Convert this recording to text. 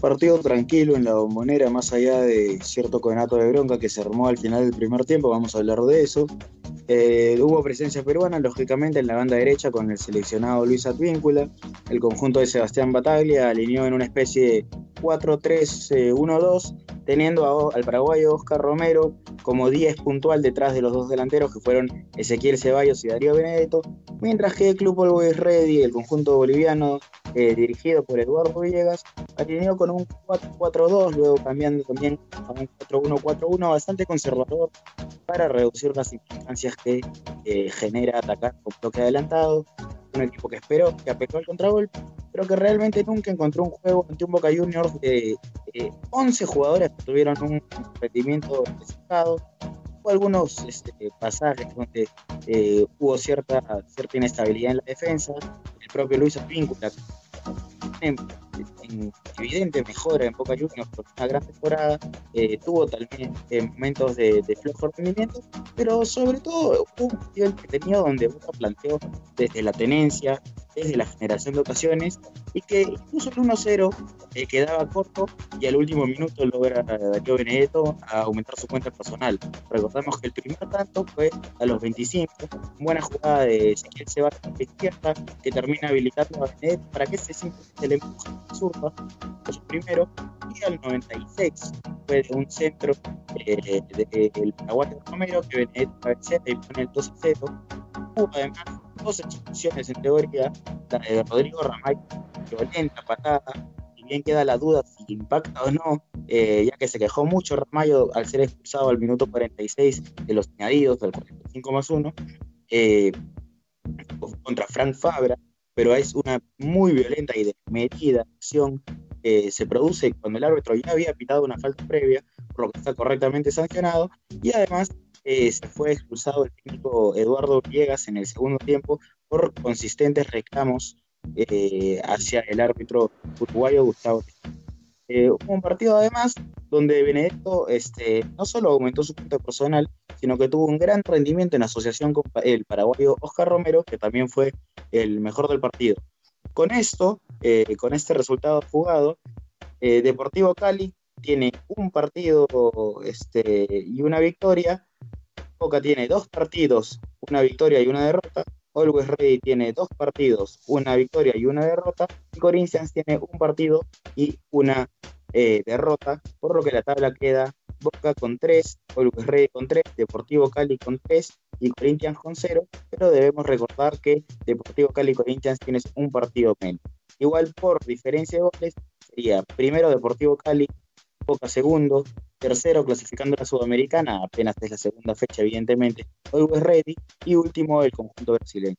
Partido tranquilo en la bombonera, más allá de cierto conato de bronca que se armó al final del primer tiempo, vamos a hablar de eso. Eh, hubo presencia peruana, lógicamente, en la banda derecha con el seleccionado Luis Advíncula. El conjunto de Sebastián Bataglia alineó en una especie de 4-3-1-2, teniendo al paraguayo Oscar Romero como 10 puntual detrás de los dos delanteros que fueron Ezequiel Ceballos y Darío Benedetto, mientras que el Club Always Ready, el conjunto boliviano eh, dirigido por Eduardo Villegas, alineó con un 4-4-2, luego cambiando también a un 4-1-4-1 bastante conservador para reducir las implicancias que eh, genera atacar con bloque adelantado. Un equipo que esperó, que apeló al contragolpe, pero que realmente nunca encontró un juego ante un Boca Juniors de 11 jugadores que tuvieron un rendimiento destacado. Algunos este, pasajes donde eh, hubo cierta, cierta inestabilidad en la defensa. El propio Luis Advíncula en, evidente mejora en Boca Juniors por una gran temporada, eh, tuvo también eh, momentos de, flojo rendimiento, pero sobre todo un partido entretenido donde Boca planteó desde la tenencia, desde la generación de ocasiones, y que incluso el 1-0 eh, quedaba corto y al último minuto logra Darío Benedetto aumentar su cuenta personal. Recordamos que el primer tanto fue a los 25, buena jugada de Ezequiel Sebastián de izquierda que termina habilitando a Benedetto para que se simplemente le empuje zurda, su primero, y al 96 fue de un centro eh, del Paraguay Romero que Benedetto cabecea y pone el 2-0. Hubo además dos expulsiones en teoría, la de Rodrigo Ramay, violenta, patada, y bien queda la duda si impacta o no, eh, ya que se quejó mucho Ramayo al ser expulsado al minuto 46 de los añadidos del 45 más 1 eh, contra Frank Fabra, pero es una muy violenta y desmedida acción que se produce cuando el árbitro ya había pitado una falta previa, por lo que está correctamente sancionado, y además eh, se fue expulsado el técnico Eduardo Villegas en el segundo tiempo por consistentes reclamos eh, hacia el árbitro uruguayo Gustavo. Eh, hubo un partido además donde Benedetto este, no solo aumentó su punto personal, sino que tuvo un gran rendimiento en asociación con el paraguayo Oscar Romero, que también fue el mejor del partido. Con esto, con este resultado jugado, Deportivo Cali tiene un partido este, y una victoria, Boca tiene dos partidos, una victoria y una derrota. Always Ready tiene dos partidos, una victoria y una derrota. Y Corinthians tiene un partido y una eh, derrota, por lo que la tabla queda Boca con tres, Always Ready con tres, Deportivo Cali con tres y Corinthians con cero. Pero debemos recordar que Deportivo Cali y Corinthians tienen un partido menos. Igual por diferencia de goles sería primero Deportivo Cali, Boca segundo, tercero clasificando la Sudamericana, apenas es la segunda fecha, evidentemente, Always Ready, y último el conjunto brasileño.